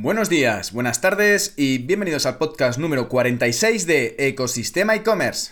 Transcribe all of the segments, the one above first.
Buenos días, buenas tardes y bienvenidos al podcast número 46 de Ecosistema e-commerce.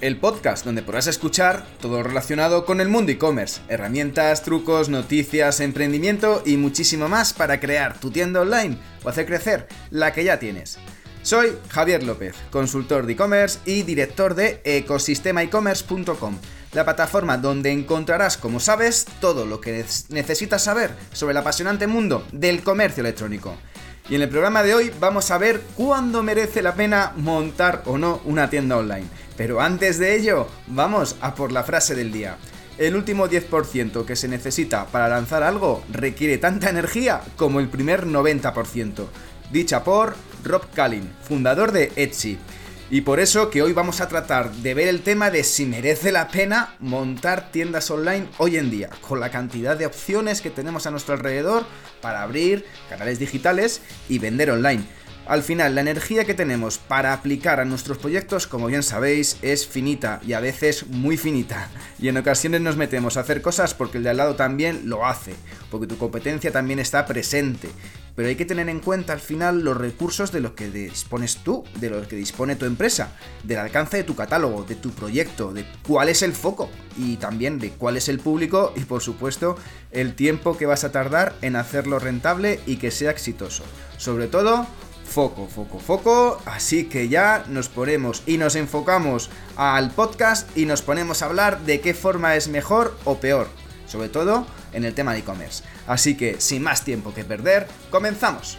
el podcast donde podrás escuchar todo relacionado con el mundo e-commerce, herramientas, trucos, noticias, emprendimiento y muchísimo más para crear tu tienda online o hacer crecer la que ya tienes. Soy Javier López, consultor de e-commerce y director de ecosistemaecommerce.com, la plataforma donde encontrarás, como sabes, todo lo que necesitas saber sobre el apasionante mundo del comercio electrónico. Y en el programa de hoy vamos a ver cuándo merece la pena montar o no una tienda online. Pero antes de ello, vamos a por la frase del día. El último 10% que se necesita para lanzar algo requiere tanta energía como el primer 90%. Dicha por Rob Callin, fundador de Etsy. Y por eso que hoy vamos a tratar de ver el tema de si merece la pena montar tiendas online hoy en día, con la cantidad de opciones que tenemos a nuestro alrededor para abrir canales digitales y vender online. Al final, la energía que tenemos para aplicar a nuestros proyectos, como bien sabéis, es finita y a veces muy finita. Y en ocasiones nos metemos a hacer cosas porque el de al lado también lo hace, porque tu competencia también está presente. Pero hay que tener en cuenta al final los recursos de los que dispones tú, de los que dispone tu empresa, del alcance de tu catálogo, de tu proyecto, de cuál es el foco y también de cuál es el público y por supuesto el tiempo que vas a tardar en hacerlo rentable y que sea exitoso. Sobre todo, foco, foco, foco. Así que ya nos ponemos y nos enfocamos al podcast y nos ponemos a hablar de qué forma es mejor o peor. Sobre todo en el tema de e-commerce. Así que, sin más tiempo que perder, comenzamos.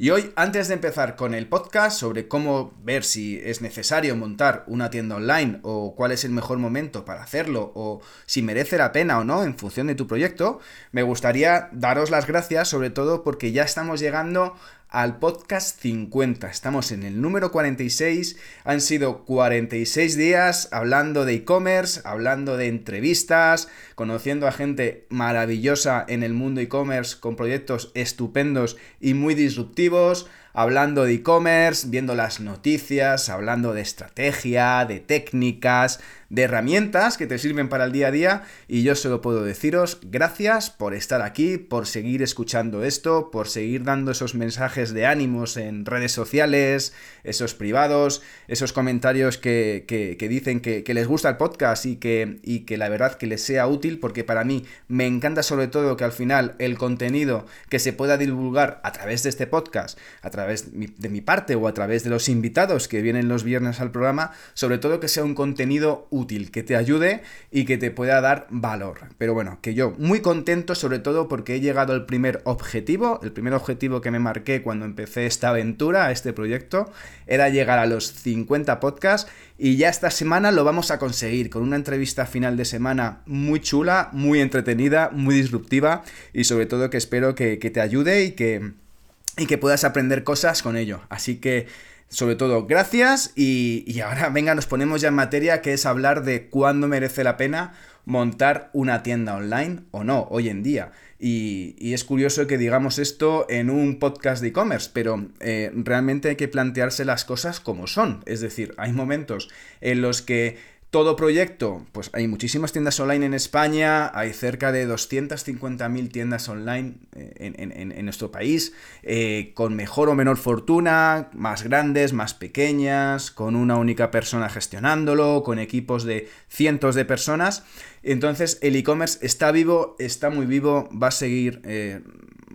Y hoy, antes de empezar con el podcast sobre cómo ver si es necesario montar una tienda online o cuál es el mejor momento para hacerlo o si merece la pena o no en función de tu proyecto, me gustaría daros las gracias sobre todo porque ya estamos llegando al podcast 50. Estamos en el número 46. Han sido 46 días hablando de e-commerce, hablando de entrevistas, conociendo a gente maravillosa en el mundo e-commerce con proyectos estupendos y muy disruptivos hablando de e-commerce, viendo las noticias, hablando de estrategia, de técnicas, de herramientas que te sirven para el día a día y yo solo puedo deciros gracias por estar aquí, por seguir escuchando esto, por seguir dando esos mensajes de ánimos en redes sociales, esos privados, esos comentarios que, dicen que, les gusta el podcast y que, y que la verdad que les sea útil porque para mí me encanta sobre todo que al final el contenido que se pueda divulgar a través de este podcast, a través de mi parte o a través de los invitados que vienen los viernes al programa, sobre todo que sea un contenido útil, que te ayude y que te pueda dar valor. Pero bueno, que yo muy contento sobre todo porque he llegado al primer objetivo, el primer objetivo que me marqué cuando empecé esta aventura, este proyecto, era llegar a los 50 podcasts y ya esta semana lo vamos a conseguir con una entrevista final de semana muy chula, muy entretenida, muy disruptiva y sobre todo que espero que, que te ayude y que y que puedas aprender cosas con ello. Así que, sobre todo, gracias y, ahora venga, nos ponemos ya en materia, que es hablar de cuándo merece la pena montar una tienda online o no hoy en día. Y, es curioso que digamos esto en un podcast de e-commerce, pero eh, realmente hay que plantearse las cosas como son. Es decir, hay momentos en los que todo proyecto, pues hay muchísimas tiendas online en España, hay cerca de 250.000 tiendas online eh, en, nuestro país, eh, con mejor o menor fortuna, más grandes, más pequeñas, con una única persona gestionándolo, con equipos de cientos de personas. Entonces el e-commerce está vivo, está muy vivo, va a seguir eh,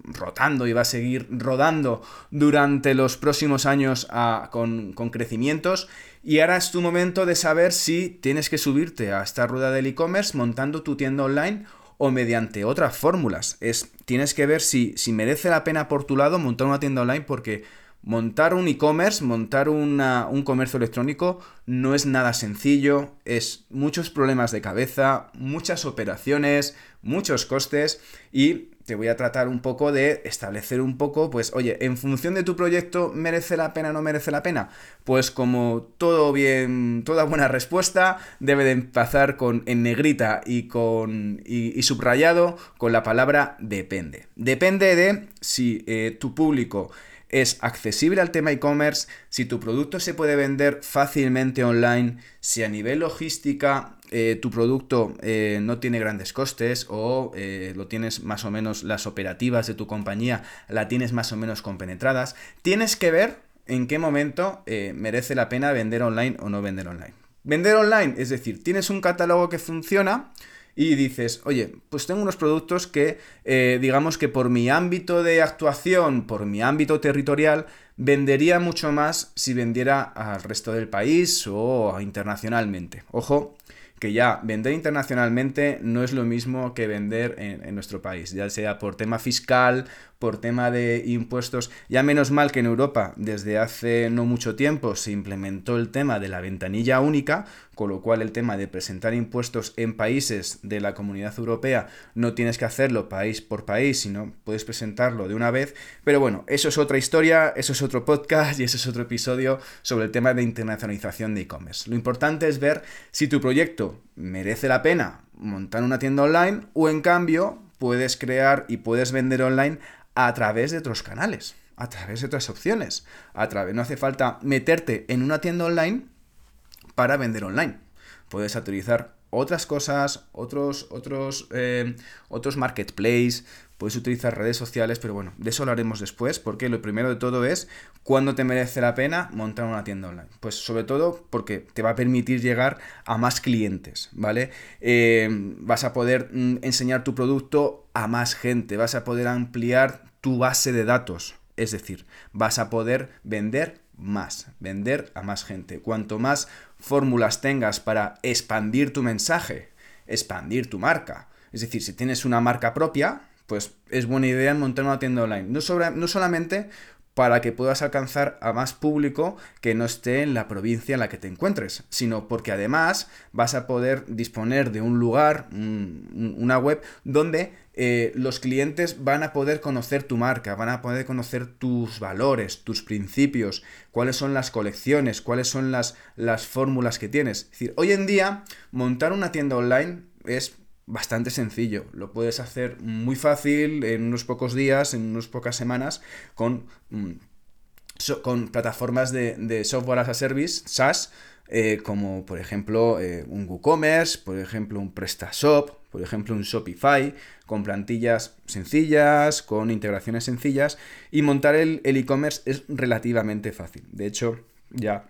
rotando y va a seguir rodando durante los próximos años ah, con, con crecimientos. Y ahora es tu momento de saber si tienes que subirte a esta rueda del e-commerce montando tu tienda online o mediante otras fórmulas. Es, tienes que ver si, si merece la pena por tu lado montar una tienda online porque montar un e-commerce, montar un comercio electrónico no es nada sencillo, es muchos problemas de cabeza, muchas operaciones, muchos costes y te voy a tratar un poco de establecer un poco, pues, oye, en función de tu proyecto, ¿merece la pena o no merece la pena? Pues como todo bien, toda buena respuesta, debe de empezar con en negrita y con y, subrayado con la palabra depende. Depende de si eh, tu público es accesible al tema e-commerce, si tu producto se puede vender fácilmente online, si a nivel logística eh, tu producto eh, no tiene grandes costes o eh, lo tienes más o menos las operativas de tu compañía la tienes más o menos compenetradas, tienes que ver en qué momento merece la pena vender online o no vender online. Vender online, es decir, tienes un catálogo que funciona, y dices, oye, pues tengo unos productos que, eh, digamos que por mi ámbito de actuación, por mi ámbito territorial, vendería mucho más si vendiera al resto del país o internacionalmente. Ojo, que ya vender internacionalmente no es lo mismo que vender en, en, nuestro país, ya sea por tema fiscal, por tema de impuestos. Ya menos mal que en Europa desde hace no mucho tiempo se implementó el tema de la ventanilla única, con lo cual el tema de presentar impuestos en países de la comunidad europea no tienes que hacerlo país por país, sino puedes presentarlo de una vez. Pero bueno, eso es otra historia, eso es otro podcast y eso es otro episodio sobre el tema de internacionalización de e-commerce. Lo importante es ver si tu proyecto merece la pena montar una tienda online o en cambio puedes crear y puedes vender online a través de otros canales, a través de otras opciones. A través, no hace falta meterte en una tienda online para vender online. Puedes utilizar otras cosas, otros, otros, eh, otros marketplaces, puedes utilizar redes sociales, pero bueno, de eso hablaremos después, porque lo primero de todo es cuándo te merece la pena montar una tienda online. Pues sobre todo porque te va a permitir llegar a más clientes, ¿vale? Eh, vas a poder mm, enseñar tu producto a más gente, vas a poder ampliar tu base de datos, es decir, vas a poder vender más, vender a más gente. Cuanto más fórmulas tengas para expandir tu mensaje, expandir tu marca, es decir, si tienes una marca propia, pues es buena idea montar una tienda online. No, no solamente para que puedas alcanzar a más público que no esté en la provincia en la que te encuentres, sino porque además vas a poder disponer de un lugar, una web, donde eh, los clientes van a poder conocer tu marca, van a poder conocer tus valores, tus principios, cuáles son las colecciones, cuáles son las, las fórmulas que tienes. Es decir, hoy en día montar una tienda online es bastante sencillo. Lo puedes hacer muy fácil en unos pocos días, en unas pocas semanas, con, mm, con plataformas de, software as a service, SaaS, eh, como por ejemplo eh, un WooCommerce, por ejemplo un PrestaShop, por ejemplo un Shopify, con plantillas sencillas, con integraciones sencillas, y montar el e-commerce es relativamente fácil. De hecho, ya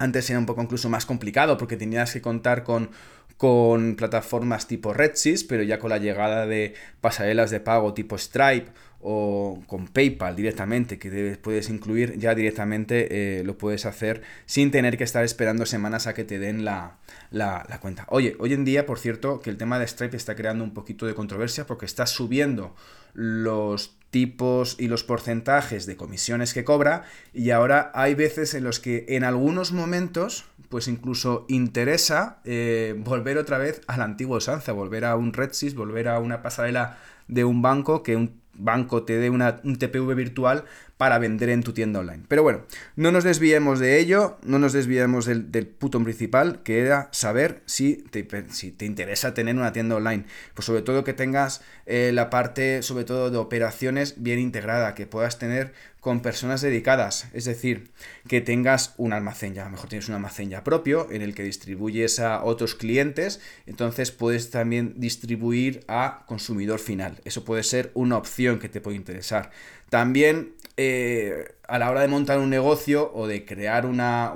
antes era un poco incluso más complicado porque tenías que contar con con plataformas tipo Redsys, pero ya con la llegada de pasarelas de pago tipo Stripe o con PayPal directamente, que puedes incluir ya directamente, eh, lo puedes hacer sin tener que estar esperando semanas a que te den la, la, cuenta. Oye, hoy en día, por cierto, que el tema de Stripe está creando un poquito de controversia porque está subiendo los tipos y los porcentajes de comisiones que cobra y ahora hay veces en los que en algunos momentos pues incluso interesa eh, volver otra vez al antiguo usanza, volver a un Redsys, volver a una pasarela de un banco que un banco te dé una, un TPV virtual para vender en tu tienda online. Pero bueno, no nos desviemos de ello, no nos desviemos del, puto principal, que era saber si te, si te, interesa tener una tienda online. Pues sobre todo que tengas eh, la parte, sobre todo de operaciones bien integrada, que puedas tener con personas dedicadas, es decir, que tengas un almacén ya, a lo mejor tienes un almacén ya propio en el que distribuyes a otros clientes, entonces puedes también distribuir a consumidor final. Eso puede ser una opción que te puede interesar. También eh, a la hora de montar un negocio o de crear una,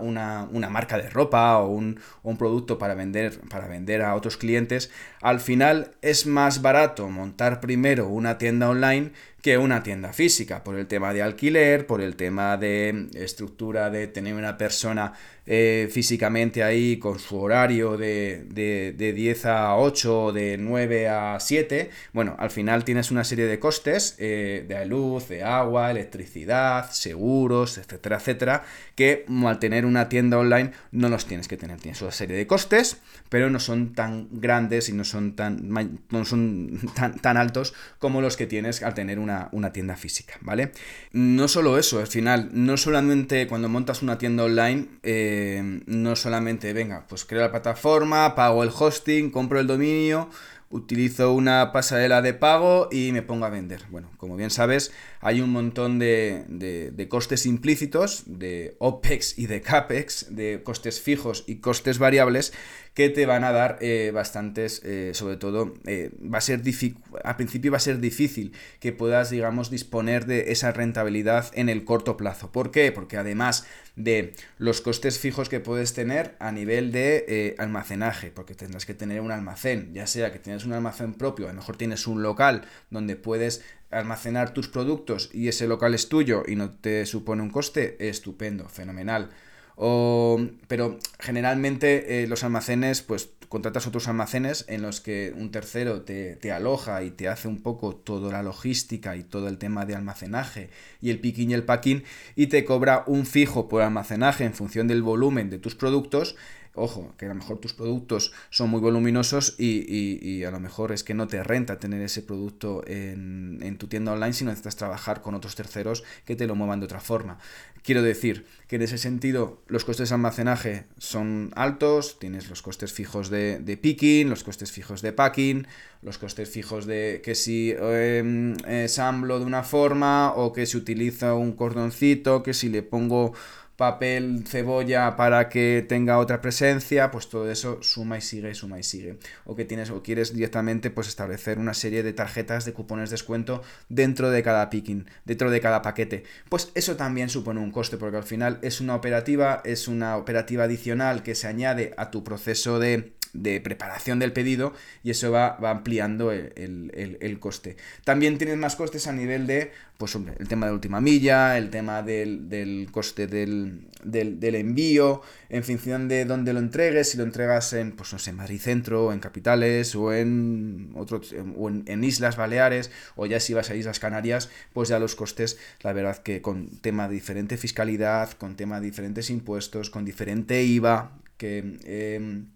marca de ropa o un, un, producto para vender, para vender a otros clientes, al final es más barato montar primero una tienda online que una tienda física, por el tema de alquiler, por el tema de estructura de tener una persona eh, físicamente ahí con su horario de, de, 10 a 8 o de 9 a 7, bueno, al final tienes una serie de costes eh, de luz, de agua, electricidad, seguros, etcétera, etcétera, que al tener una tienda online no los tienes que tener. Tienes una serie de costes, pero no son tan grandes y no son tan, no son tan, tan altos como los que tienes al tener una, una tienda física, ¿vale? No solo eso, al final, no solamente cuando montas una tienda online, eh, no solamente, venga, pues creo la plataforma, pago el hosting, compro el dominio, utilizo una pasarela de pago y me pongo a vender. Bueno, como bien sabes, hay un montón de, de, costes implícitos, de OPEX y de CAPEX, de costes fijos y costes variables, que te van a dar eh, bastantes, eh, sobre todo, eh, va a ser al principio va a ser difícil que puedas, digamos, disponer de esa rentabilidad en el corto plazo. ¿Por qué? Porque además de los costes fijos que puedes tener a nivel de almacenaje, porque tendrás que tener un almacén, ya sea que tienes un almacén propio, a lo mejor tienes un local donde puedes almacenar tus productos y ese local es tuyo y no te supone un coste, estupendo, fenomenal. O, pero generalmente eh, los almacenes, pues contratas otros almacenes en los que un tercero te, te, aloja y te hace un poco toda la logística y todo el tema de almacenaje y el picking y el packing y te cobra un fijo por almacenaje en función del volumen de tus productos Ojo, que a lo mejor tus productos son muy voluminosos y, a lo mejor es que no te renta tener ese producto en, tu tienda online, sino necesitas trabajar con otros terceros que te lo muevan de otra forma. Quiero decir que en ese sentido los costes de almacenaje son altos, tienes los costes fijos de, picking, los costes fijos de packing, los costes fijos de que si eh, ensamblo de una forma o que si utiliza un cordoncito, que si le pongo papel, cebolla para que tenga otra presencia, pues todo eso suma y sigue, suma y sigue. O que tienes, o quieres directamente pues establecer una serie de tarjetas de cupones de descuento dentro de cada picking, dentro de cada paquete. Pues eso también supone un coste, porque al final es una operativa, es una operativa adicional que se añade a tu proceso de de preparación del pedido y eso va, ampliando el, coste. También tienes más costes a nivel de, pues hombre, el tema de última milla, el tema del, coste del, envío, en función de dónde lo entregues, si lo entregas en, pues no sé, Madrid Centro, o en capitales, o en, otros, o en, Islas Baleares, o ya si vas a Islas Canarias, pues ya los costes, la verdad que con tema de diferente fiscalidad, con tema de diferentes impuestos, con diferente IVA, que... Em,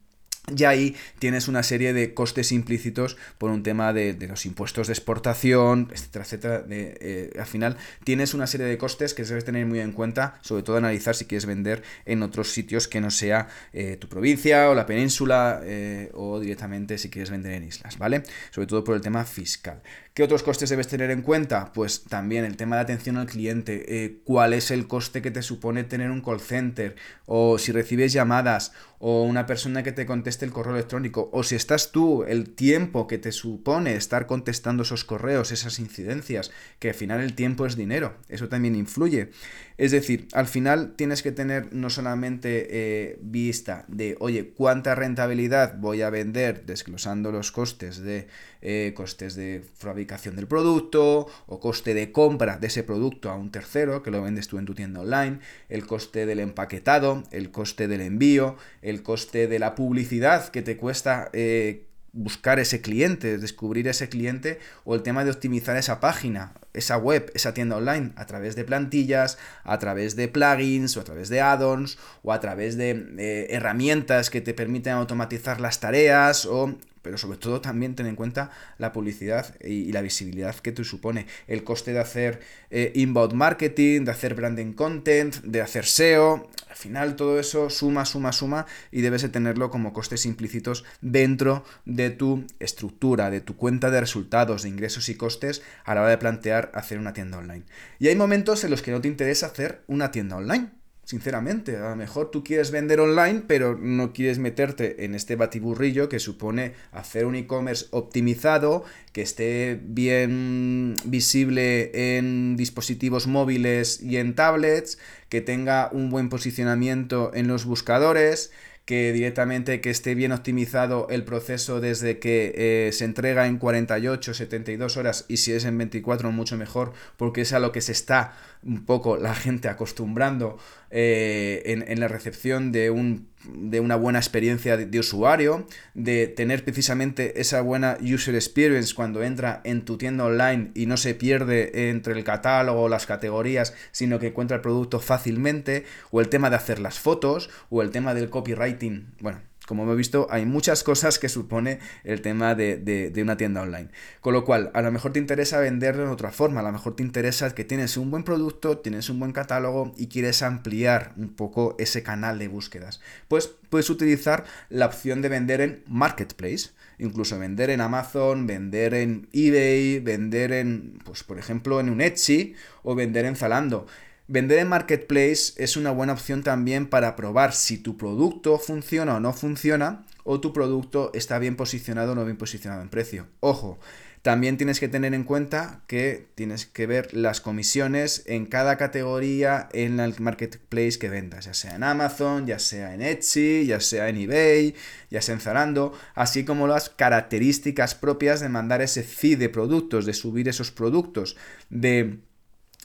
y ahí tienes una serie de costes implícitos por un tema de, los impuestos de exportación, etcétera, etcétera. Eh, al final tienes una serie de costes que debes tener muy en cuenta, sobre todo analizar si quieres vender en otros sitios que no sea eh, tu provincia o la península eh, o directamente si quieres vender en islas, ¿vale? Sobre todo por el tema fiscal. ¿Qué otros costes debes tener en cuenta? Pues también el tema de atención al cliente, cuál es el coste que te supone tener un call center o si recibes llamadas o una persona que te el correo electrónico, o si estás tú, el tiempo que te supone estar contestando esos correos, esas incidencias, que al final el tiempo es dinero, eso también influye. Es decir, al final tienes que tener no solamente eh, vista de, oye, cuánta rentabilidad voy a vender desglosando los costes de eh, costes de fabricación del producto o coste de compra de ese producto a un tercero que lo vendes tú en tu tienda online, el coste del empaquetado, el coste del envío, el coste de la publicidad que te cuesta eh, buscar ese cliente, descubrir ese cliente o el tema de optimizar esa página, esa web, esa tienda online a través de plantillas, a través de plugins o a través de add-ons o a través de herramientas que te permiten automatizar las tareas o pero sobre todo también ten en cuenta la publicidad y, la visibilidad que te supone, el coste de hacer eh, inbound marketing, de hacer branding content, de hacer SEO, al final todo eso suma, suma, suma y debes de tenerlo como costes implícitos dentro de tu estructura, de tu cuenta de resultados, de ingresos y costes a la hora de plantear hacer una tienda online. Y hay momentos en los que no te interesa hacer una tienda online Sinceramente, a lo mejor tú quieres vender online, pero no quieres meterte en este batiburrillo que supone hacer un e-commerce optimizado, que esté bien visible en dispositivos móviles y en tablets, que tenga un buen posicionamiento en los buscadores, que directamente que esté bien optimizado el proceso desde que eh, se entrega en 48, 72 horas y si es en 24 mucho mejor porque es a lo que se está un poco la gente acostumbrando eh, en, la recepción de, un, de una buena experiencia de, usuario, de tener precisamente esa buena user experience cuando entra en tu tienda online y no se pierde entre el catálogo, las categorías, sino que encuentra el producto fácilmente, o el tema de hacer las fotos, o el tema del copywriting. Bueno, como hemos visto, hay muchas cosas que supone el tema de, una tienda online. Con lo cual, a lo mejor te interesa venderlo de otra forma, a lo mejor te interesa que tienes un buen producto, tienes un buen catálogo y quieres ampliar un poco ese canal de búsquedas. Pues puedes utilizar la opción de vender en Marketplace incluso vender en Amazon, vender en eBay, vender en, pues por ejemplo, en un Etsy o vender en Zalando. Vender en Marketplace es una buena opción también para probar si tu producto funciona o no funciona o tu producto está bien posicionado o no bien posicionado en precio. Ojo, también tienes que tener en cuenta que tienes que ver las comisiones en cada categoría en el marketplace que vendas, ya sea en Amazon, ya sea en Etsy, ya sea en eBay, ya sea en Zalando, así como las características propias de mandar ese feed de productos, de subir esos productos, de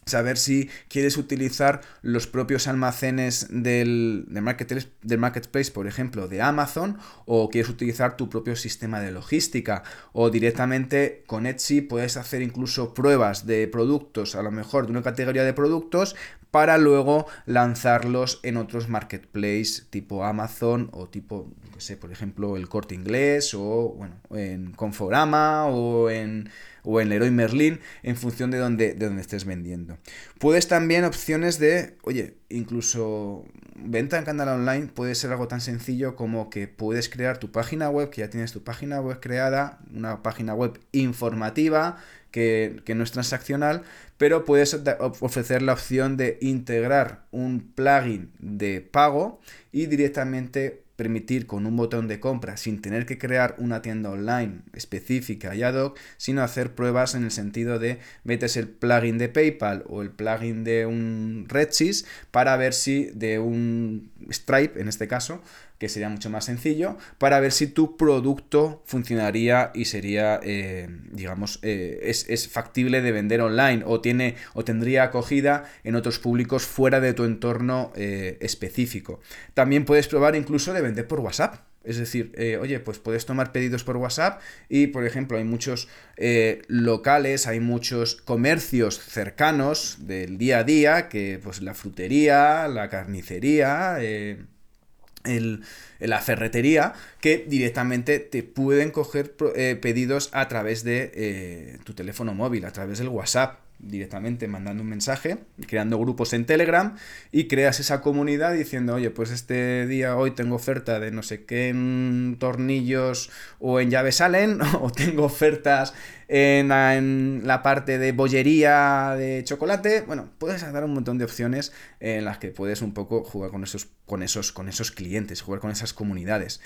saber si quieres utilizar los propios almacenes del, marketplace, del, marketplace, por ejemplo, de Amazon, o quieres utilizar tu propio sistema de logística, o directamente con Etsy puedes hacer incluso pruebas de productos, a lo mejor de una categoría de productos, para luego lanzarlos en otros marketplaces tipo Amazon o tipo, no sé, por ejemplo, el Corte Inglés, o bueno, en Conforama, o en o en Leroy Merlin en función de donde, de donde estés vendiendo. Puedes también opciones de, oye, incluso venta en canal online puede ser algo tan sencillo como que puedes crear tu página web, que ya tienes tu página web creada, una página web informativa que, que, no es transaccional, pero puedes ofrecer la opción de integrar un plugin de pago y directamente permitir con un botón de compra sin tener que crear una tienda online específica y ad hoc, sino hacer pruebas en el sentido de metes el plugin de PayPal o el plugin de un Redsys para ver si de un Stripe en este caso que sería mucho más sencillo, para ver si tu producto funcionaría y sería, eh, digamos, eh, es, factible de vender online o, tiene, o tendría acogida en otros públicos fuera de tu entorno eh, específico. También puedes probar incluso de vender por WhatsApp. Es decir, oye, pues puedes tomar pedidos por WhatsApp y, por ejemplo, hay muchos locales, hay muchos comercios cercanos del día a día, que pues la frutería, la carnicería, el, la ferretería que directamente te pueden coger eh, pedidos a través de eh, tu teléfono móvil, a través del WhatsApp directamente mandando un mensaje, creando grupos en Telegram y creas esa comunidad diciendo, oye, pues este día hoy tengo oferta de no sé qué en tornillos o en llaves Allen o tengo ofertas en la, parte de bollería de chocolate. Bueno, puedes dar un montón de opciones en las que puedes un poco jugar con esos, con esos, con esos clientes, jugar con esas comunidades.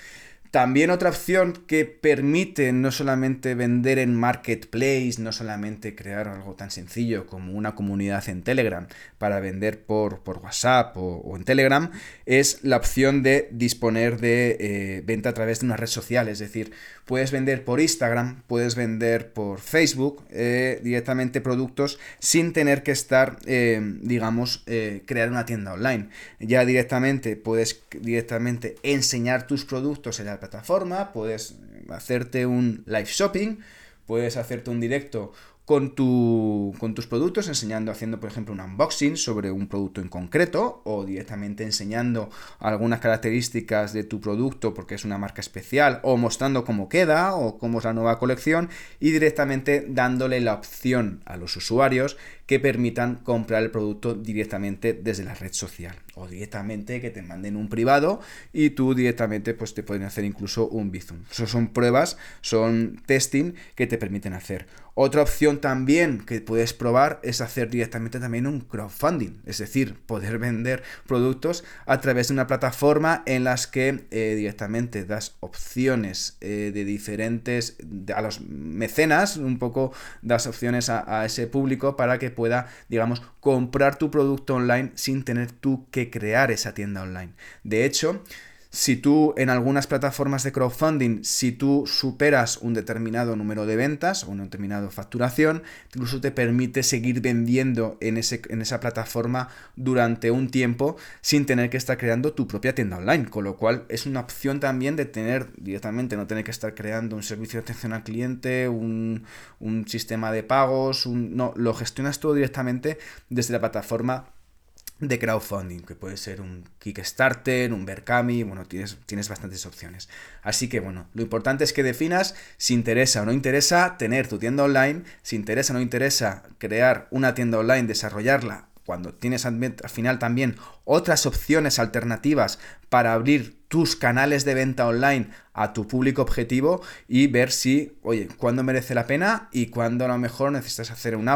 También otra opción que permite no solamente vender en Marketplace, no solamente crear algo tan sencillo como una comunidad en Telegram para vender por, por WhatsApp o, en Telegram, es la opción de disponer de eh, venta a través de una red social. Es decir, puedes vender por Instagram, puedes vender por Facebook eh, directamente productos sin tener que estar, eh, digamos, crear una tienda online. Ya directamente puedes directamente enseñar tus productos en la plataforma, puedes hacerte un live shopping, puedes hacerte un directo con, tu, con tus productos, enseñando, haciendo por ejemplo un unboxing sobre un producto en concreto o directamente enseñando algunas características de tu producto porque es una marca especial o mostrando cómo queda o cómo es la nueva colección y directamente dándole la opción a los usuarios que permitan comprar el producto directamente desde la red social o directamente que te manden un privado y tú directamente pues te pueden hacer incluso un Bizum. Eso son pruebas, son testing que te permiten hacer. Otra opción también que puedes probar es hacer directamente también un crowdfunding, es decir, poder vender productos a través de una plataforma en las que eh, directamente das opciones eh, de diferentes, a los mecenas, un poco das opciones a, a ese público para que pueda, digamos, comprar tu producto online sin tener tú que crear esa tienda online. De hecho, Si tú en algunas plataformas de crowdfunding, si tú superas un determinado número de ventas o una determinada facturación, incluso te permite seguir vendiendo en, ese, en esa plataforma durante un tiempo sin tener que estar creando tu propia tienda online. Con lo cual es una opción también de tener directamente, no tener que estar creando un servicio de atención al cliente, un, un sistema de pagos, un, no, lo gestionas todo directamente desde la plataforma de crowdfunding, que puede ser un Kickstarter, un Berkami, bueno, tienes, tienes bastantes opciones. Así que bueno, lo importante es que definas si interesa o no interesa tener tu tienda online, si interesa o no interesa crear una tienda online, desarrollarla, cuando tienes al final también otras opciones alternativas para abrir tus canales de venta online a tu público objetivo y ver si, oye, cuándo merece la pena y cuándo a lo mejor necesitas hacer un,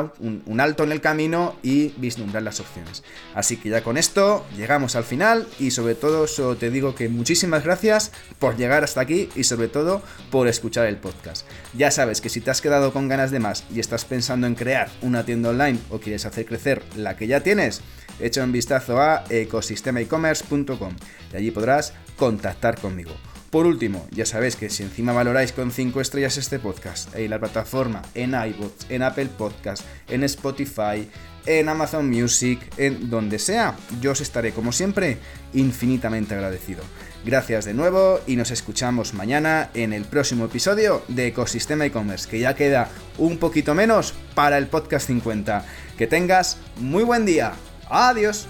un, alto en el camino y vislumbrar las opciones. Así que ya con esto llegamos al final y sobre todo solo te digo que muchísimas gracias por llegar hasta aquí y sobre todo por escuchar el podcast. Ya sabes que si te has quedado con ganas de más y estás pensando en crear una tienda online o quieres hacer crecer la que ya tienes, echa un vistazo a ecosistemaecommerce.com allí podrás contactar conmigo. Por último, ya sabéis que si encima valoráis con 5 estrellas este podcast en la plataforma, en iBooks, en Apple Podcast, en Spotify, en Amazon Music, en donde sea, yo os estaré como siempre infinitamente agradecido. Gracias de nuevo y nos escuchamos mañana en el próximo episodio de Ecosistema e-commerce, que ya queda un poquito menos para el podcast 50. Que tengas muy buen día. Adiós.